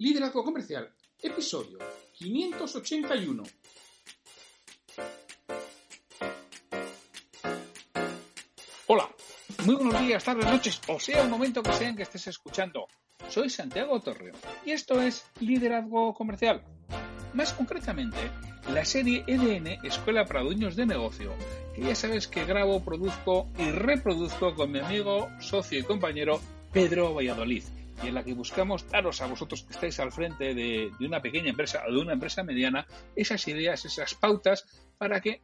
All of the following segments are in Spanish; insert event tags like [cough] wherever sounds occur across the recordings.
Liderazgo Comercial, episodio 581. Hola, muy buenos días, tardes, noches, o sea el momento que sea en que estés escuchando. Soy Santiago Torreo y esto es Liderazgo Comercial. Más concretamente, la serie EDN, Escuela para Dueños de Negocio, que ya sabes que grabo, produzco y reproduzco con mi amigo, socio y compañero Pedro Valladolid y en la que buscamos daros a vosotros que estáis al frente de, una pequeña empresa o de una empresa mediana esas ideas, esas pautas para que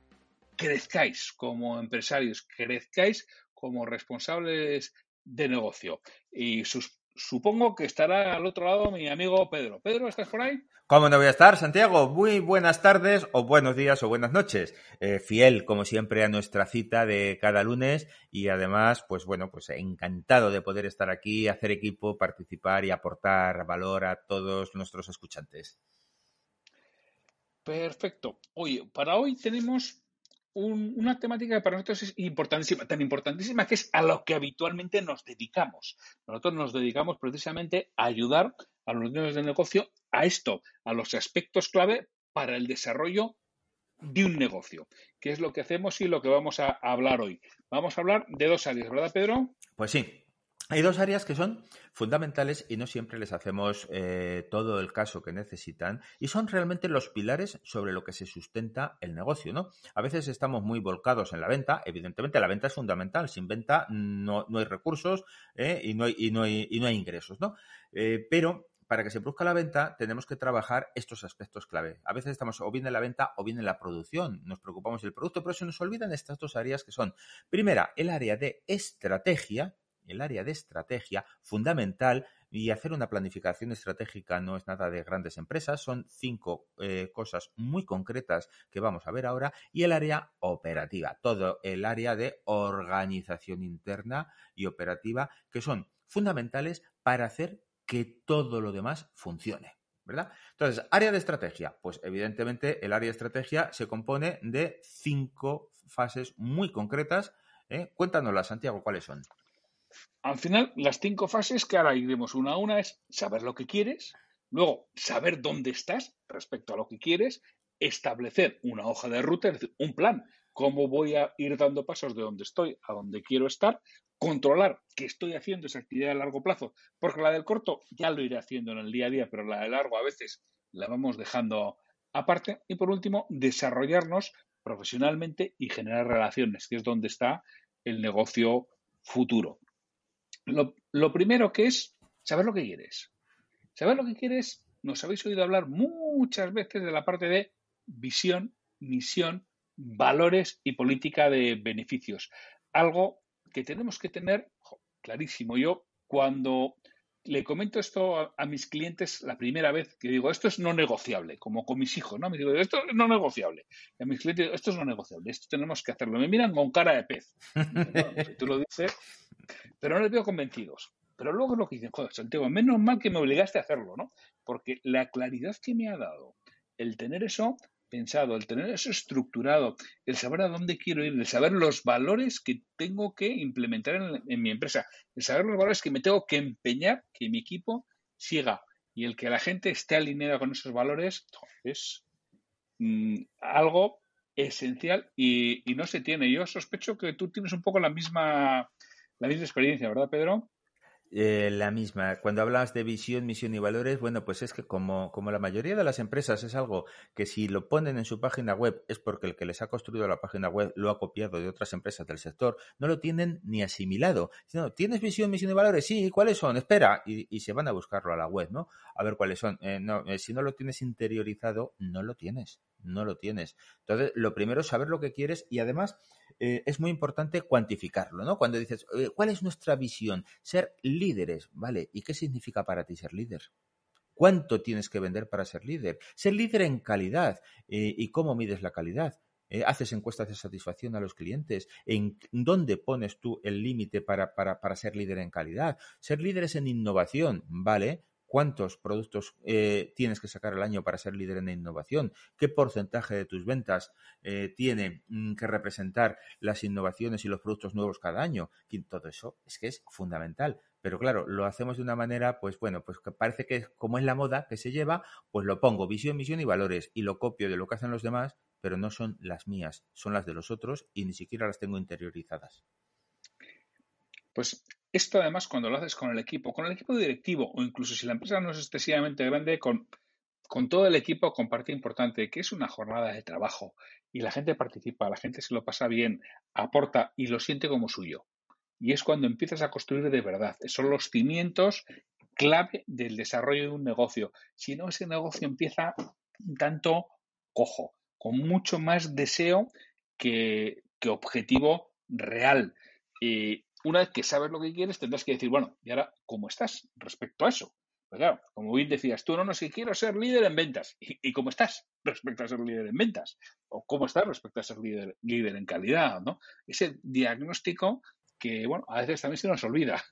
crezcáis como empresarios, crezcáis como responsables de negocio. Y sus supongo que estará al otro lado mi amigo Pedro. Pedro, ¿estás por ahí? ¿Cómo no voy a estar, Santiago? Muy buenas tardes o buenos días o buenas noches. Eh, fiel, como siempre, a nuestra cita de cada lunes y además, pues bueno, pues encantado de poder estar aquí, hacer equipo, participar y aportar valor a todos nuestros escuchantes. Perfecto. Oye, para hoy tenemos una temática que para nosotros es importantísima, tan importantísima que es a lo que habitualmente nos dedicamos. Nosotros nos dedicamos precisamente a ayudar a los dueños de negocio a esto, a los aspectos clave para el desarrollo de un negocio, que es lo que hacemos y lo que vamos a hablar hoy. Vamos a hablar de dos áreas, ¿verdad, Pedro? Pues sí. Hay dos áreas que son fundamentales y no siempre les hacemos eh, todo el caso que necesitan y son realmente los pilares sobre lo que se sustenta el negocio, ¿no? A veces estamos muy volcados en la venta, evidentemente la venta es fundamental, sin venta no, hay recursos eh, y, no hay, y, no hay, y no hay ingresos, ¿no? Eh, pero para que se produzca la venta tenemos que trabajar estos aspectos clave. A veces estamos o bien en la venta o bien en la producción. Nos preocupamos del producto, pero se nos olvidan estas dos áreas que son, primera, el área de estrategia, el área de estrategia fundamental y hacer una planificación estratégica no es nada de grandes empresas, son cinco eh, cosas muy concretas que vamos a ver ahora y el área operativa, todo el área de organización interna y operativa que son fundamentales para hacer que todo lo demás funcione. ¿verdad? Entonces, área de estrategia. Pues evidentemente el área de estrategia se compone de cinco fases muy concretas. ¿eh? Cuéntanoslas, Santiago, ¿cuáles son? Al final, las cinco fases que ahora iremos una a una es saber lo que quieres, luego saber dónde estás respecto a lo que quieres, establecer una hoja de ruta, es decir, un plan, cómo voy a ir dando pasos de donde estoy a donde quiero estar, controlar que estoy haciendo esa actividad a largo plazo, porque la del corto ya lo iré haciendo en el día a día, pero la de largo a veces la vamos dejando aparte. Y por último, desarrollarnos profesionalmente y generar relaciones, que es donde está el negocio futuro. Lo, primero que es saber lo que quieres. Saber lo que quieres, nos habéis oído hablar muchas veces de la parte de visión, misión, valores y política de beneficios. Algo que tenemos que tener clarísimo. Yo cuando le comento esto a, mis clientes la primera vez que digo, esto es no negociable, como con mis hijos, ¿no? Me digo, esto es no negociable. Y a mis clientes, esto es no negociable, esto tenemos que hacerlo. Me miran con cara de pez. [laughs] si tú lo dices, pero no les veo convencidos. Pero luego es lo que dicen, joder, Santiago, menos mal que me obligaste a hacerlo, ¿no? Porque la claridad que me ha dado el tener eso pensado, el tener eso estructurado, el saber a dónde quiero ir, el saber los valores que tengo que implementar en, mi empresa, el saber los valores que me tengo que empeñar que mi equipo siga y el que la gente esté alineada con esos valores es mm, algo esencial y, y, no se tiene. Yo sospecho que tú tienes un poco la misma, la misma experiencia, ¿verdad, Pedro? Eh, la misma. Cuando hablas de visión, misión y valores, bueno, pues es que como, como la mayoría de las empresas es algo que si lo ponen en su página web es porque el que les ha construido la página web lo ha copiado de otras empresas del sector, no lo tienen ni asimilado. No, ¿Tienes visión, misión y valores? Sí, ¿cuáles son? Espera. Y, se van a buscarlo a la web, ¿no? A ver cuáles son. Eh, no, eh, si no lo tienes interiorizado, no lo tienes. No lo tienes. Entonces, lo primero es saber lo que quieres y además eh, es muy importante cuantificarlo, ¿no? Cuando dices, ¿cuál es nuestra visión? Ser líderes, ¿vale? ¿Y qué significa para ti ser líder? ¿Cuánto tienes que vender para ser líder? Ser líder en calidad. Eh, ¿Y cómo mides la calidad? Eh, haces encuestas de satisfacción a los clientes, en dónde pones tú el límite para, para, para, ser líder en calidad. Ser líderes en innovación, ¿vale? ¿Cuántos productos eh, tienes que sacar al año para ser líder en innovación? ¿Qué porcentaje de tus ventas eh, tiene mm, que representar las innovaciones y los productos nuevos cada año? Todo eso es que es fundamental. Pero claro, lo hacemos de una manera, pues bueno, pues que parece que como es la moda que se lleva, pues lo pongo visión, misión y valores y lo copio de lo que hacen los demás pero no son las mías, son las de los otros y ni siquiera las tengo interiorizadas. Pues esto además cuando lo haces con el equipo, con el equipo directivo o incluso si la empresa no es excesivamente grande, con, con todo el equipo comparte importante, que es una jornada de trabajo y la gente participa, la gente se lo pasa bien, aporta y lo siente como suyo. Y es cuando empiezas a construir de verdad. Son los cimientos clave del desarrollo de un negocio. Si no, ese negocio empieza un tanto cojo con mucho más deseo que, objetivo real. Y una vez que sabes lo que quieres, tendrás que decir, bueno, ¿y ahora cómo estás respecto a eso? Pues claro, como bien decías tú, no, no, si quiero ser líder en ventas. ¿Y, cómo estás respecto a ser líder en ventas? ¿O cómo estás respecto a ser líder, líder en calidad? ¿no? Ese diagnóstico que, bueno, a veces también se nos olvida.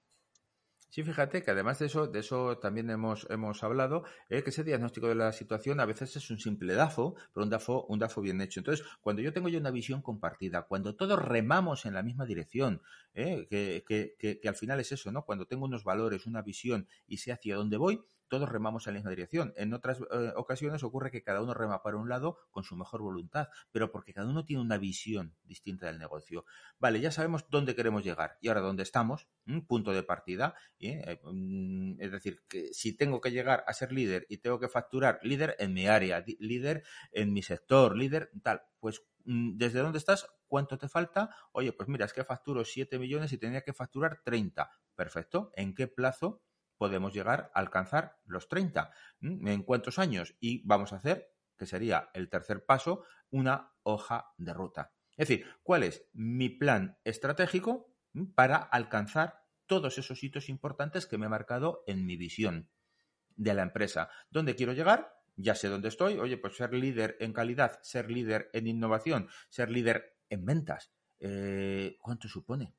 Sí, fíjate que además de eso, de eso también hemos, hemos hablado, eh, que ese diagnóstico de la situación a veces es un simple DAFO, pero un DAFO, un DAFO bien hecho. Entonces, cuando yo tengo ya una visión compartida, cuando todos remamos en la misma dirección, eh, que, que, que, que, al final es eso, ¿no? Cuando tengo unos valores, una visión y sé hacia dónde voy, todos remamos en la misma dirección. En otras eh, ocasiones ocurre que cada uno rema para un lado con su mejor voluntad, pero porque cada uno tiene una visión distinta del negocio. Vale, ya sabemos dónde queremos llegar y ahora dónde estamos, punto de partida. ¿eh? Mm, es decir, que si tengo que llegar a ser líder y tengo que facturar líder en mi área, líder en mi sector, líder tal, pues mm, ¿Desde dónde estás? ¿Cuánto te falta? Oye, pues mira, es que facturo 7 millones y tenía que facturar 30. Perfecto. ¿En qué plazo podemos llegar a alcanzar los 30. ¿En cuántos años? Y vamos a hacer, que sería el tercer paso, una hoja de ruta. Es decir, ¿cuál es mi plan estratégico para alcanzar todos esos hitos importantes que me he marcado en mi visión de la empresa? ¿Dónde quiero llegar? Ya sé dónde estoy. Oye, pues ser líder en calidad, ser líder en innovación, ser líder en ventas. Eh, ¿Cuánto supone?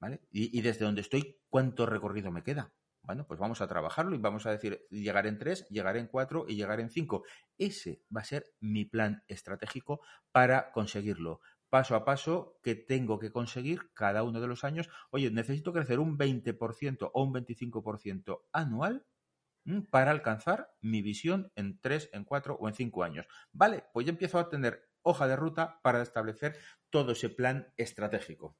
¿Vale? Y, y desde donde estoy, ¿cuánto recorrido me queda? Bueno, pues vamos a trabajarlo y vamos a decir llegar en tres, llegar en cuatro y llegar en cinco. Ese va a ser mi plan estratégico para conseguirlo. Paso a paso que tengo que conseguir cada uno de los años. Oye, necesito crecer un 20% o un 25% anual para alcanzar mi visión en tres, en cuatro o en cinco años. Vale, pues ya empiezo a tener hoja de ruta para establecer todo ese plan estratégico.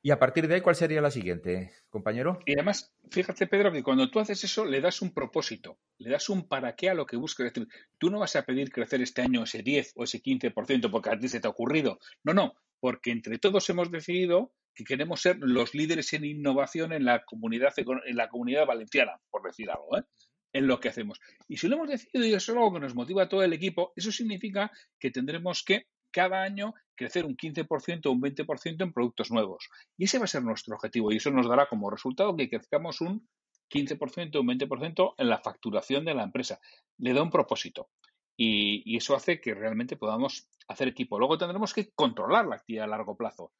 Y a partir de ahí, ¿cuál sería la siguiente, compañero? Y además, fíjate, Pedro, que cuando tú haces eso, le das un propósito, le das un para qué a lo que buscas. Es decir, tú no vas a pedir crecer este año ese 10 o ese 15% porque a ti se te ha ocurrido. No, no, porque entre todos hemos decidido que queremos ser los líderes en innovación en la comunidad, en la comunidad valenciana, por decir algo, ¿eh? en lo que hacemos. Y si lo hemos decidido y eso es algo que nos motiva a todo el equipo, eso significa que tendremos que cada año crecer un 15% o un 20% en productos nuevos. Y ese va a ser nuestro objetivo y eso nos dará como resultado que crezcamos un 15% o un 20% en la facturación de la empresa. Le da un propósito. Y, eso hace que realmente podamos hacer equipo. Luego tendremos que controlar la actividad a largo plazo.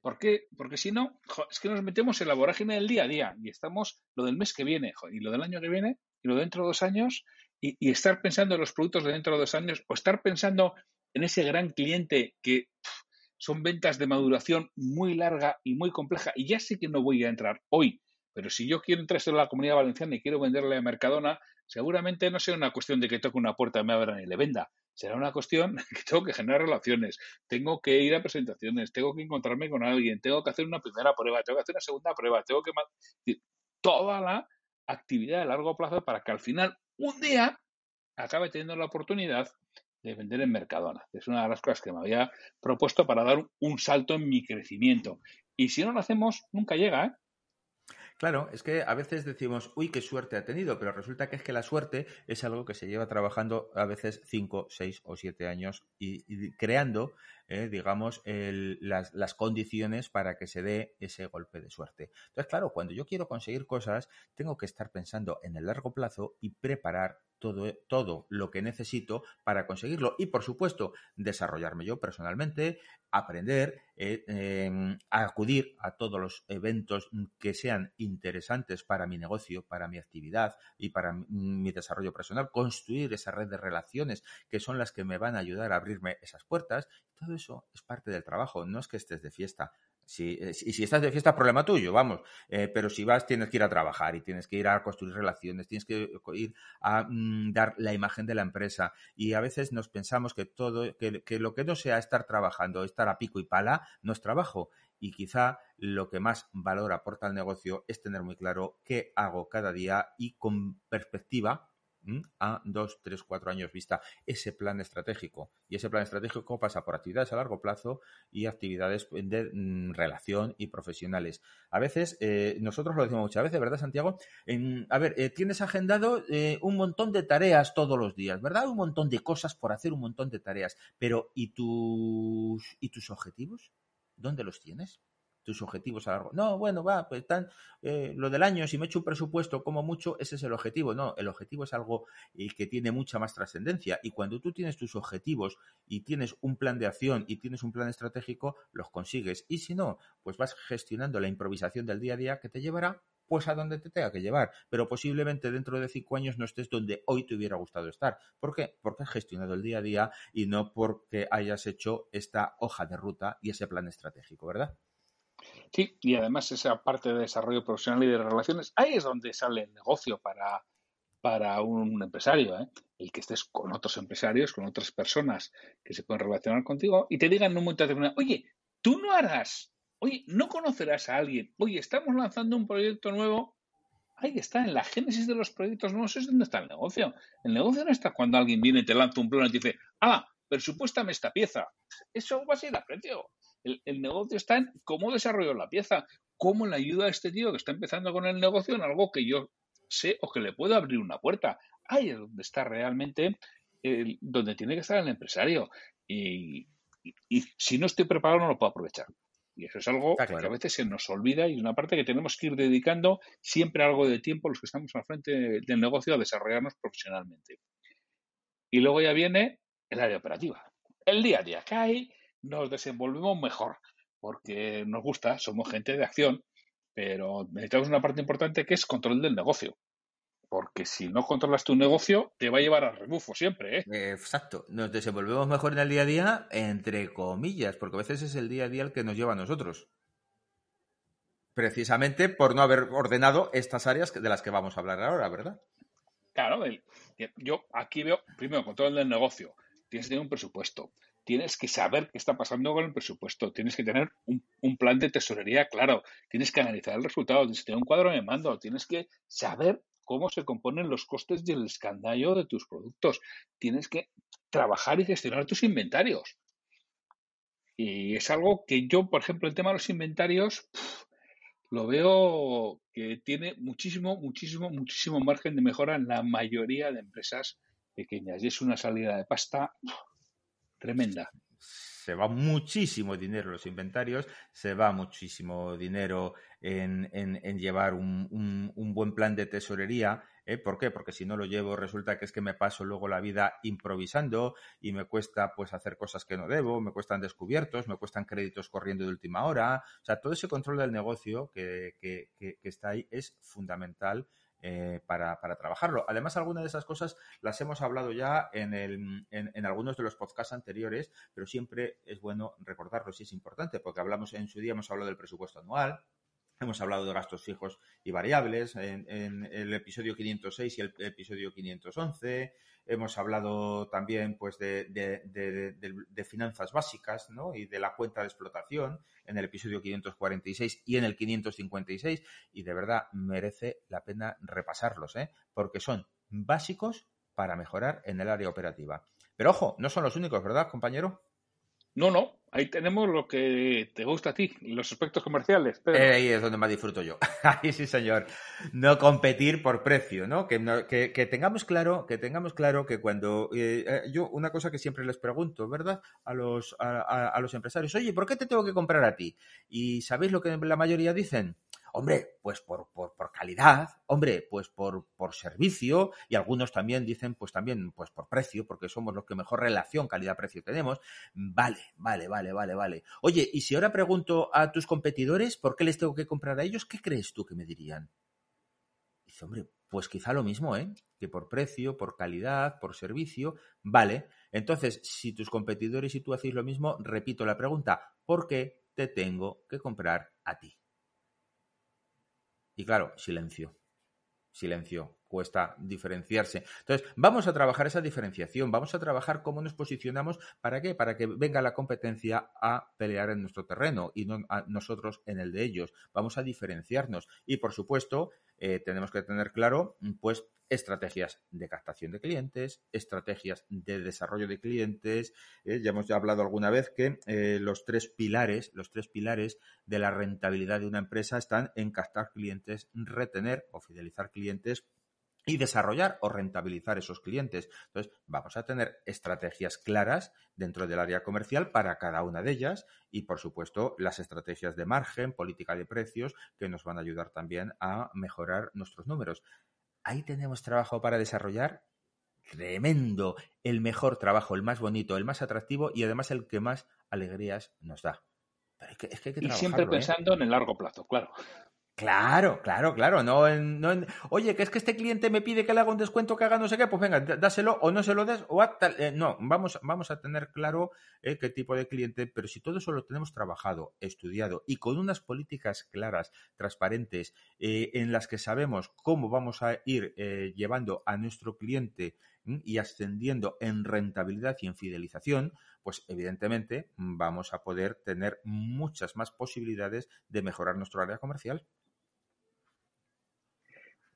¿Por qué? Porque si no, es que nos metemos en la vorágine del día a día y estamos lo del mes que viene y lo del año que viene y lo dentro de dos años y, y, estar pensando en los productos de dentro de dos años o estar pensando en ese gran cliente que son ventas de maduración muy larga y muy compleja. Y ya sé que no voy a entrar hoy, pero si yo quiero entrar en la comunidad valenciana y quiero venderle a Mercadona, seguramente no será una cuestión de que toque una puerta, me abran y le venda. Será una cuestión [laughs] que tengo que generar relaciones, tengo que ir a presentaciones, tengo que encontrarme con alguien, tengo que hacer una primera prueba, tengo que hacer una segunda prueba, tengo que... Toda la actividad a largo plazo para que al final, un día, acabe teniendo la oportunidad de vender en Mercadona. Es una de las cosas que me había propuesto para dar un salto en mi crecimiento. Y si no lo hacemos, nunca llega, ¿eh? Claro, es que a veces decimos, uy, qué suerte ha tenido, pero resulta que es que la suerte es algo que se lleva trabajando a veces cinco, seis o siete años y, creando eh, digamos, las, las, condiciones para que se dé ese golpe de suerte. Entonces, claro, cuando yo quiero conseguir cosas, tengo que estar pensando en el largo plazo y preparar todo, todo lo que necesito para conseguirlo. Y, por supuesto, desarrollarme yo personalmente, aprender, eh, em, acudir a todos los eventos que sean interesantes para mi negocio, para mi actividad y para mi desarrollo personal, construir esa red de relaciones que son las que me van a ayudar a abrirme esas puertas. Todo eso es parte del trabajo, no es que estés de fiesta, si, eh, y si estás de fiesta, problema tuyo, vamos. Eh, pero si vas, tienes que ir a trabajar y tienes que ir a construir relaciones, tienes que ir a mm, dar la imagen de la empresa. Y a veces nos pensamos que todo, que, que lo que no sea estar trabajando, estar a pico y pala, no es trabajo. Y quizá lo que más valor aporta al negocio es tener muy claro qué hago cada día y con perspectiva a dos, tres, cuatro años vista ese plan estratégico. Y ese plan estratégico pasa por actividades a largo plazo y actividades de mm, relación y profesionales. A veces, eh, nosotros lo decimos muchas veces, ¿verdad, Santiago? a ver, eh, tienes agendado eh, un montón de tareas todos los días, ¿verdad? Un montón de cosas por hacer, un montón de tareas. Pero, ¿y tus, ¿y tus objetivos? ¿Dónde los tienes? Tus objetivos a largo. No, bueno, va, pues están eh, lo del año, si me echo un presupuesto como mucho, ese es el objetivo. No, el objetivo es algo eh, que tiene mucha más trascendencia. Y cuando tú tienes tus objetivos y tienes un plan de acción y tienes un plan estratégico, los consigues. Y si no, pues vas gestionando la improvisación del día a día que te llevará pues a donde te tenga que llevar. Pero posiblemente dentro de cinco años no estés donde hoy te hubiera gustado estar. ¿Por qué? Porque has gestionado el día a día y no porque hayas hecho esta hoja de ruta y ese plan estratégico, ¿verdad? Sí, y además esa parte de desarrollo profesional y de relaciones, ahí es donde sale el negocio para, para un empresario, ¿eh? el que estés con otros empresarios, con otras personas que se pueden relacionar contigo y te digan en un momento determinado, oye, tú no harás, oye, no conocerás a alguien, oye, estamos lanzando un proyecto nuevo. Ahí está, en la génesis de los proyectos nuevos es donde está el negocio. El negocio no está cuando alguien viene te lanza un plan y te dice, ah, presupuéstame esta pieza. Eso va a ser a precio. El, negocio está en cómo desarrollo la pieza, cómo le ayuda a este tío que está empezando con el negocio en algo que yo sé o que le puedo abrir una puerta. Ahí es donde está realmente, donde tiene que estar el empresario. Y, si no estoy preparado no lo puedo aprovechar. Y eso es algo que a veces se nos olvida y es una parte que tenemos que ir dedicando siempre algo de tiempo los que estamos al frente del negocio a desarrollarnos profesionalmente. Y luego ya viene el área operativa. El día a día cae, nos desenvolvemos mejor, porque nos gusta, somos gente de acción, pero necesitamos una parte importante que es control del negocio. Porque si no controlas tu negocio, te va a llevar al rebufo siempre. ¿eh? Exacto. Nos desenvolvemos mejor en el día a día, entre comillas, porque a veces es el día a día el que nos lleva a nosotros. Precisamente por no haber ordenado estas áreas de las que vamos a hablar ahora, ¿verdad? Claro, yo aquí veo, primero, control del negocio. Tienes que tener un presupuesto tienes que saber qué está pasando con el presupuesto, tienes que tener un, plan de tesorería claro, tienes que analizar el resultado, tienes que tener un cuadro de mando, tienes que saber cómo se componen los costes y el escandallo de tus productos, tienes que trabajar y gestionar tus inventarios. Y es algo que yo, por ejemplo, el tema de los inventarios, lo veo que tiene muchísimo, muchísimo, muchísimo margen de mejora en la mayoría de empresas pequeñas. Y es una salida de pasta tremenda. Se va muchísimo dinero en los inventarios, se va muchísimo dinero en, llevar un, buen plan de tesorería. ¿eh? ¿Por qué? Porque si no lo llevo resulta que es que me paso luego la vida improvisando y me cuesta pues hacer cosas que no debo, me cuestan descubiertos, me cuestan créditos corriendo de última hora. O sea, todo ese control del negocio que, que está ahí es fundamental eh, para, trabajarlo. Además, algunas de esas cosas las hemos hablado ya en, el, en, algunos de los podcasts anteriores, pero siempre es bueno recordarlo si es importante, porque hablamos en su día, hemos hablado del presupuesto anual, Hemos hablado de gastos fijos y variables en, el episodio 506 y el episodio 511. Hemos hablado también pues, de, finanzas básicas ¿no? y de la cuenta de explotación en el episodio 546 y en el 556. Y de verdad merece la pena repasarlos, ¿eh? porque son básicos para mejorar en el área operativa. Pero ojo, no son los únicos, ¿verdad, compañero? No, no. Ahí tenemos lo que te gusta a ti, los aspectos comerciales. ahí es donde más disfruto yo. [laughs] ahí sí, señor. No competir por precio, ¿no? Que, que, tengamos claro, que tengamos claro que cuando eh, eh, yo una cosa que siempre les pregunto, ¿verdad? A los a los empresarios, oye, ¿por qué te tengo que comprar a ti? Y sabéis lo que la mayoría dicen. Hombre, pues por, por, por calidad, hombre, pues por, por, servicio, y algunos también dicen, pues también, pues por precio, porque somos los que mejor relación calidad-precio tenemos. Vale, vale, vale, vale, vale. Oye, y si ahora pregunto a tus competidores por qué les tengo que comprar a ellos, ¿qué crees tú que me dirían? Dice, hombre, pues quizá lo mismo, ¿eh? Que por precio, por calidad, por servicio. Vale. Entonces, si tus competidores y tú hacéis lo mismo, repito la pregunta, ¿por qué te tengo que comprar a ti? Y claro, silencio. Silencio. Cuesta diferenciarse. Entonces, vamos a trabajar esa diferenciación, vamos a trabajar cómo nos posicionamos. ¿Para qué? Para que venga la competencia a pelear en nuestro terreno y no nosotros en el de ellos. Vamos a diferenciarnos. Y por supuesto, eh, tenemos que tener claro, pues, estrategias de captación de clientes, estrategias de desarrollo de clientes. Eh, ya hemos hablado alguna vez que eh, los tres pilares, los tres pilares de la rentabilidad de una empresa están en captar clientes, retener o fidelizar clientes y desarrollar o rentabilizar esos clientes. Entonces, vamos a tener estrategias claras dentro del área comercial para cada una de ellas y, por supuesto, las estrategias de margen, política de precios, que nos van a ayudar también a mejorar nuestros números ahí tenemos trabajo para desarrollar tremendo, el mejor trabajo, el más bonito, el más atractivo y además el que más alegrías nos da. Pero es que, hay que y siempre ¿eh? pensando en el largo plazo, claro. Claro, claro, claro. No no oye, que es que este cliente me pide que le haga un descuento, que haga no sé qué, pues venga, dáselo o no se lo des. O eh, no, vamos, vamos a tener claro eh, qué tipo de cliente, pero si todo eso lo tenemos trabajado, estudiado y con unas políticas claras, transparentes, eh, en las que sabemos cómo vamos a ir llevando a nuestro cliente y ascendiendo en rentabilidad y en fidelización, pues evidentemente vamos a poder tener muchas más posibilidades de mejorar nuestro área comercial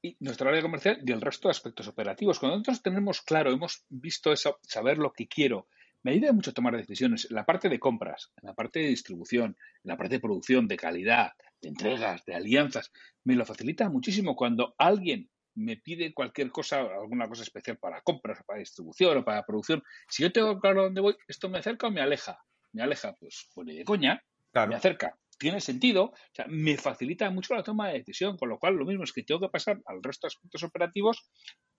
y nuestra área comercial y el resto de aspectos operativos. Cuando nosotros tenemos claro, hemos visto eso, saber lo que quiero, me ayuda mucho a tomar decisiones en la parte de compras, en la parte de distribución, en la parte de producción, de calidad, de entregas, de alianzas. Me lo facilita muchísimo cuando alguien me pide cualquier cosa, alguna cosa especial para compras, para distribución o para producción. Si yo tengo claro dónde voy, ¿esto me acerca o me aleja? Me aleja, pues, pues de coña, me acerca tiene sentido, o sea, me facilita mucho la toma de decisión, con lo cual lo mismo es que tengo que pasar al resto de aspectos operativos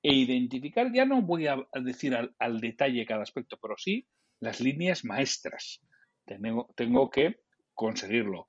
e identificar, ya no voy a decir al, detalle cada aspecto, pero sí las líneas maestras. Tengo, tengo que conseguirlo.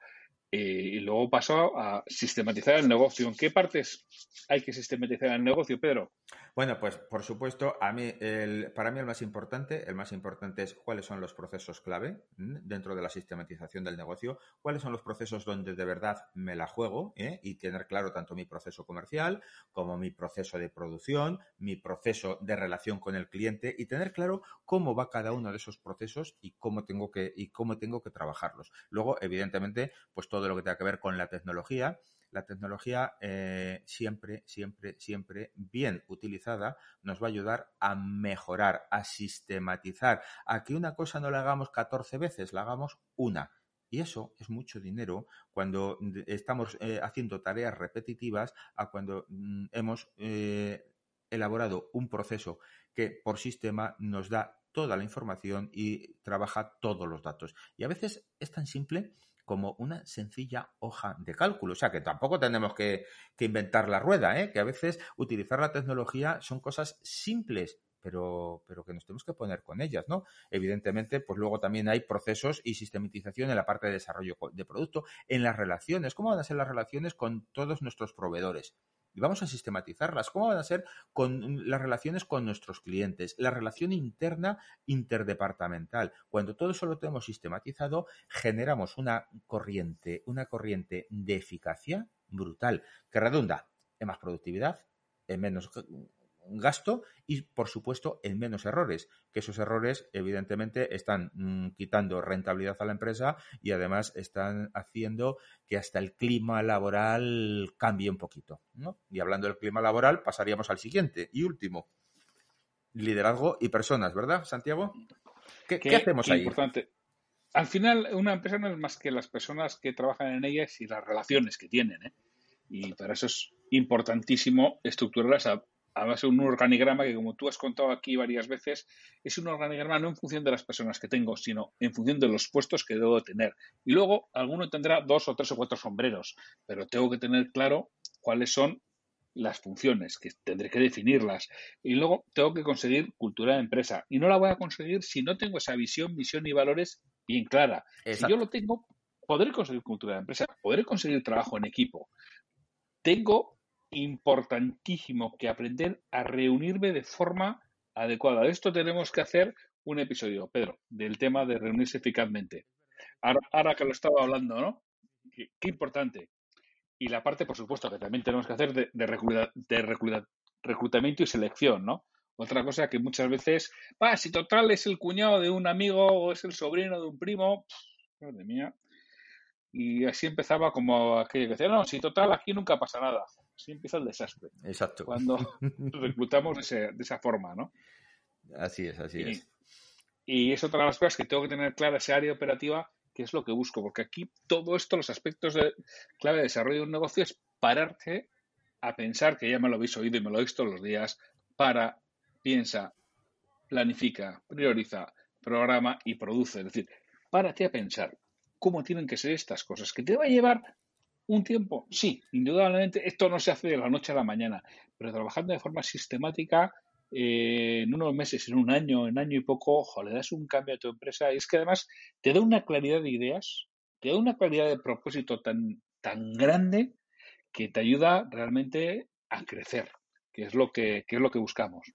Eh, y luego paso a sistematizar el negocio. ¿En qué partes hay que sistematizar el negocio, Pedro? Bueno, pues por supuesto, a mí, el, para mí el más importante, el más importante es cuáles son los procesos clave dentro de la sistematización del negocio, cuáles son los procesos donde de verdad me la juego ¿eh? y tener claro tanto mi proceso comercial como mi proceso de producción, mi proceso de relación con el cliente y tener claro cómo va cada uno de esos procesos y cómo tengo que y cómo tengo que trabajarlos. Luego, evidentemente, pues todo lo que tenga que ver con la tecnología la tecnología eh, siempre, siempre, siempre bien utilizada nos va a ayudar a mejorar, a sistematizar, a que una cosa no la hagamos 14 veces, la hagamos una. Y eso es mucho dinero cuando estamos eh, haciendo tareas repetitivas a cuando mm, hemos eh, elaborado un proceso que por sistema nos da toda la información y trabaja todos los datos. Y a veces es tan simple como una sencilla hoja de cálculo. O sea, que tampoco tenemos que, inventar la rueda, ¿eh? que a veces utilizar la tecnología son cosas simples, pero, pero, que nos tenemos que poner con ellas, ¿no? Evidentemente, pues luego también hay procesos y sistematización en la parte de desarrollo de producto, en las relaciones, cómo van a ser las relaciones con todos nuestros proveedores y vamos a sistematizarlas. ¿Cómo van a ser con las relaciones con nuestros clientes? La relación interna interdepartamental. Cuando todo eso lo tenemos sistematizado, generamos una corriente, una corriente de eficacia brutal que redunda en más productividad, en menos gasto y, por supuesto, en menos errores, que esos errores, evidentemente, están mm, quitando rentabilidad a la empresa y además están haciendo que hasta el clima laboral cambie un poquito. ¿no? Y hablando del clima laboral, pasaríamos al siguiente y último. Liderazgo y personas, ¿verdad, Santiago? ¿Qué, hacemos ahí? Importante. al final, una empresa no es más que las personas que trabajan en ellas y las relaciones que tienen. ¿eh? Y para eso es importantísimo estructurarlas a, a base de un organigrama que, como tú has contado aquí varias veces, es un organigrama no en función de las personas que tengo, sino en función de los puestos que debo tener. Y luego, alguno tendrá dos o tres o cuatro sombreros, pero tengo que tener claro cuáles son las funciones, que tendré que definirlas. Y luego tengo que conseguir cultura de empresa. Y no la voy a conseguir si no tengo esa visión, misión y valores bien clara. Si yo lo tengo, podré conseguir cultura de empresa, podré conseguir trabajo en equipo. Tengo importantísimo que aprender a reunirme de forma adecuada. De esto tenemos que hacer un episodio, Pedro, del tema de reunirse eficazmente. Ahora, que lo estaba hablando, ¿no? qué importante y la parte, por supuesto, que también tenemos que hacer de, de, reclutamiento y selección, ¿no? Otra cosa que muchas veces, ah, si total es el cuñado de un amigo o es el sobrino de un primo, madre mía. Y así empezaba como aquello que decía, no, si total aquí nunca pasa nada. Así empieza el desastre. Exacto. Cuando [laughs] reclutamos de, esa forma, ¿no? Así es, así es. Y es otra de las cosas que tengo que tener clara esa área operativa qué es lo que busco, porque aquí todo esto, los aspectos de clave de desarrollo de un negocio es pararte a pensar, que ya me lo habéis oído y me lo he visto todos los días, para, piensa, planifica, prioriza, programa y produce. Es decir, párate a pensar cómo tienen que ser estas cosas, que te va a llevar un tiempo. Sí, indudablemente esto no se hace de la noche a la mañana, pero trabajando de forma sistemática eh, en unos meses, en un año, en año y poco, ojo, le das un cambio a tu empresa y es que además te da una claridad de ideas, te da una claridad de propósito tan, tan grande que te ayuda realmente a crecer, que es lo que, que es lo que buscamos.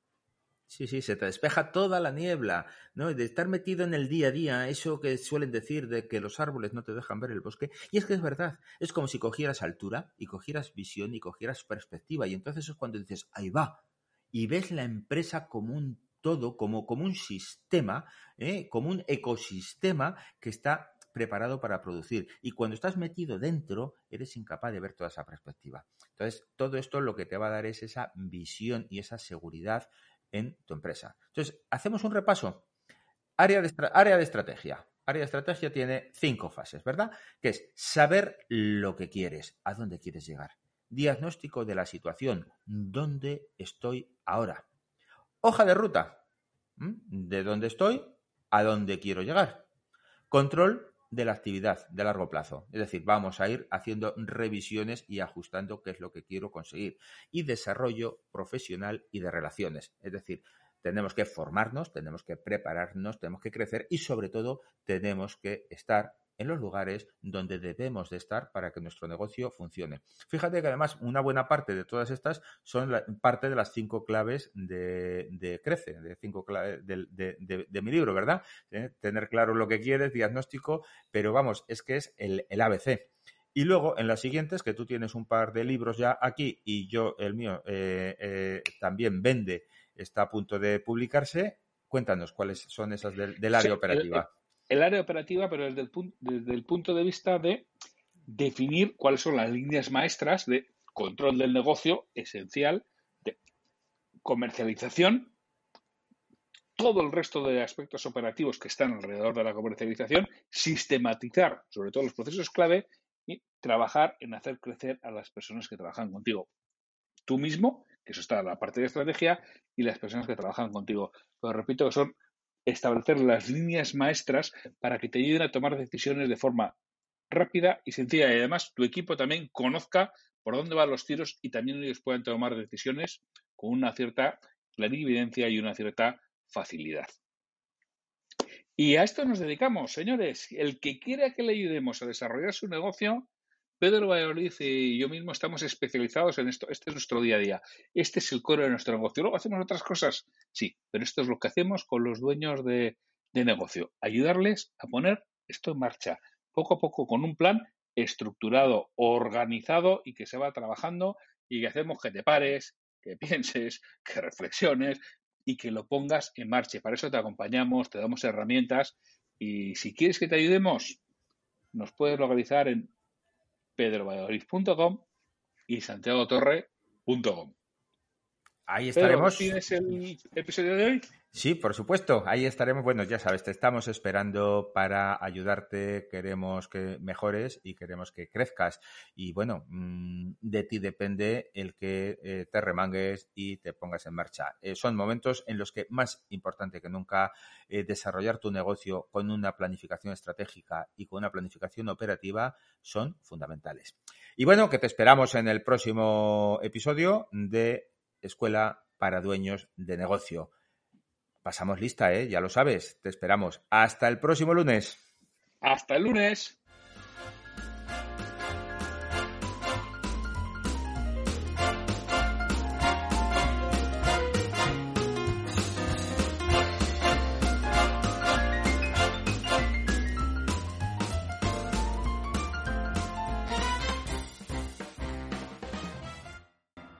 Sí, sí, se te despeja toda la niebla, ¿no? De estar metido en el día a día, eso que suelen decir de que los árboles no te dejan ver el bosque. Y es que es verdad, es como si cogieras altura y cogieras visión y cogieras perspectiva. Y entonces es cuando dices, ahí va, y ves la empresa como un todo, como, como un sistema, ¿eh? como un ecosistema que está preparado para producir. Y cuando estás metido dentro, eres incapaz de ver toda esa perspectiva. Entonces, todo esto lo que te va a dar es esa visión y esa seguridad en tu empresa. Entonces, hacemos un repaso. Área de, área de estrategia. Área de estrategia tiene cinco fases, ¿verdad? Que es saber lo que quieres, a dónde quieres llegar. Diagnóstico de la situación. ¿Dónde estoy ahora? Hoja de ruta. De dónde estoy a dónde quiero llegar. Control de la actividad de largo plazo. Es decir, vamos a ir haciendo revisiones y ajustando qué es lo que quiero conseguir. Y desarrollo profesional y de relaciones. Es decir, tenemos que formarnos, tenemos que prepararnos, tenemos que crecer y sobre todo tenemos que estar en los lugares donde debemos de estar para que nuestro negocio funcione. Fíjate que además una buena parte de todas estas son parte de las cinco claves de, Crece, de cinco claves de, mi libro, ¿verdad? ¿Eh? Tener claro lo que quieres, diagnóstico, pero vamos, es que es el, ABC. Y luego, en las siguientes, que tú tienes un par de libros ya aquí y yo, el mío, eh, eh, también vende, está a punto de publicarse, cuéntanos cuáles son esas del, área operativa el área operativa, pero desde el, punto, desde el punto de vista de definir cuáles son las líneas maestras de control del negocio esencial, de comercialización, todo el resto de aspectos operativos que están alrededor de la comercialización, sistematizar sobre todo los procesos clave y trabajar en hacer crecer a las personas que trabajan contigo. Tú mismo, que eso está en la parte de estrategia, y las personas que trabajan contigo. Pero repito que son establecer las líneas maestras para que te ayuden a tomar decisiones de forma rápida y sencilla y además tu equipo también conozca por dónde van los tiros y también ellos puedan tomar decisiones con una cierta clarividencia y una cierta facilidad. Y a esto nos dedicamos, señores. El que quiera que le ayudemos a desarrollar su negocio, Pedro Valladolid y yo mismo estamos especializados en esto. Este es nuestro día a día. Este es el core de nuestro negocio. Luego hacemos otras cosas, sí, pero esto es lo que hacemos con los dueños de, negocio. Ayudarles a poner esto en marcha, poco a poco, con un plan estructurado, organizado y que se va trabajando y que hacemos que te pares, que [laughs] pienses, que reflexiones y que lo pongas en marcha. Para eso te acompañamos, te damos herramientas y si quieres que te ayudemos, nos puedes localizar en pedrovalladolid.com y santiagotorre.com. ahí estaremos. ¿Tienes el episodio de hoy? Sí, por supuesto, ahí estaremos. Bueno, ya sabes, te estamos esperando para ayudarte, queremos que mejores y queremos que crezcas. Y bueno, mm, de ti depende el que eh, te remangues y te pongas en marcha. Eh, son momentos en los que más importante que nunca eh, desarrollar tu negocio con una planificación estratégica y con una planificación operativa son fundamentales. Y bueno, que te esperamos en el próximo episodio de Escuela para Dueños de Negocio. Pasamos lista, ¿eh? Ya lo sabes. Te esperamos. Hasta el próximo lunes. Hasta el lunes.